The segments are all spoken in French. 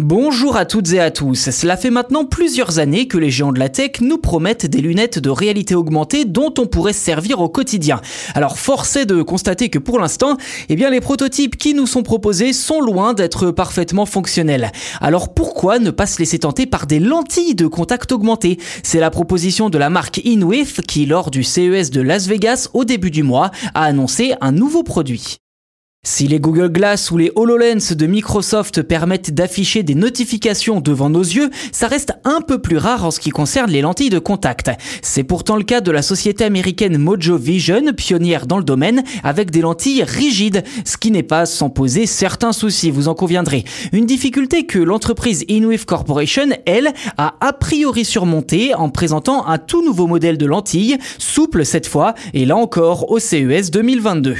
Bonjour à toutes et à tous. Cela fait maintenant plusieurs années que les géants de la tech nous promettent des lunettes de réalité augmentée dont on pourrait se servir au quotidien. Alors force est de constater que pour l'instant, eh bien les prototypes qui nous sont proposés sont loin d'être parfaitement fonctionnels. Alors pourquoi ne pas se laisser tenter par des lentilles de contact augmenté? C'est la proposition de la marque InWith qui lors du CES de Las Vegas au début du mois a annoncé un nouveau produit. Si les Google Glass ou les HoloLens de Microsoft permettent d'afficher des notifications devant nos yeux, ça reste un peu plus rare en ce qui concerne les lentilles de contact. C'est pourtant le cas de la société américaine Mojo Vision, pionnière dans le domaine, avec des lentilles rigides, ce qui n'est pas sans poser certains soucis, vous en conviendrez. Une difficulté que l'entreprise InWave Corporation, elle, a a priori surmontée en présentant un tout nouveau modèle de lentilles, souple cette fois, et là encore au CES 2022.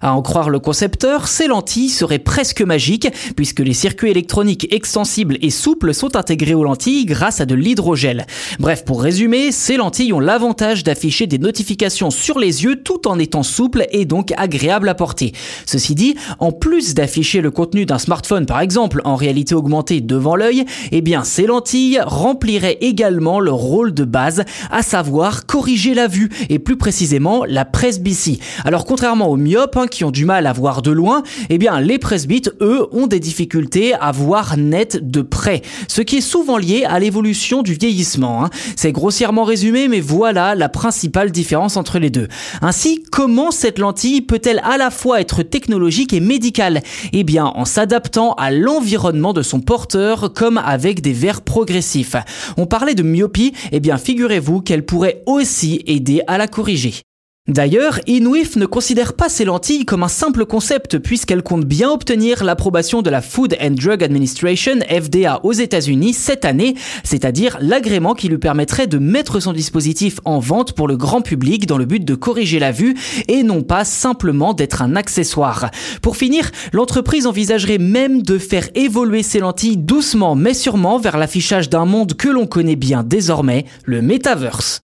À en croire le concepteur, ces lentilles seraient presque magiques puisque les circuits électroniques extensibles et souples sont intégrés aux lentilles grâce à de l'hydrogel. Bref, pour résumer, ces lentilles ont l'avantage d'afficher des notifications sur les yeux tout en étant souples et donc agréables à porter. Ceci dit, en plus d'afficher le contenu d'un smartphone par exemple en réalité augmentée devant l'œil, eh bien ces lentilles rempliraient également le rôle de base, à savoir corriger la vue et plus précisément la presbytie. Alors contrairement aux myopes, qui ont du mal à voir de loin, eh bien les presbytes, eux, ont des difficultés à voir net de près, ce qui est souvent lié à l'évolution du vieillissement. Hein. C'est grossièrement résumé, mais voilà la principale différence entre les deux. Ainsi, comment cette lentille peut-elle à la fois être technologique et médicale? Eh bien, en s'adaptant à l'environnement de son porteur, comme avec des verres progressifs. On parlait de myopie, eh bien figurez-vous qu'elle pourrait aussi aider à la corriger. D'ailleurs, InWif ne considère pas ces lentilles comme un simple concept puisqu'elle compte bien obtenir l'approbation de la Food and Drug Administration FDA aux États-Unis cette année, c'est-à-dire l'agrément qui lui permettrait de mettre son dispositif en vente pour le grand public dans le but de corriger la vue et non pas simplement d'être un accessoire. Pour finir, l'entreprise envisagerait même de faire évoluer ces lentilles doucement mais sûrement vers l'affichage d'un monde que l'on connaît bien désormais, le metaverse.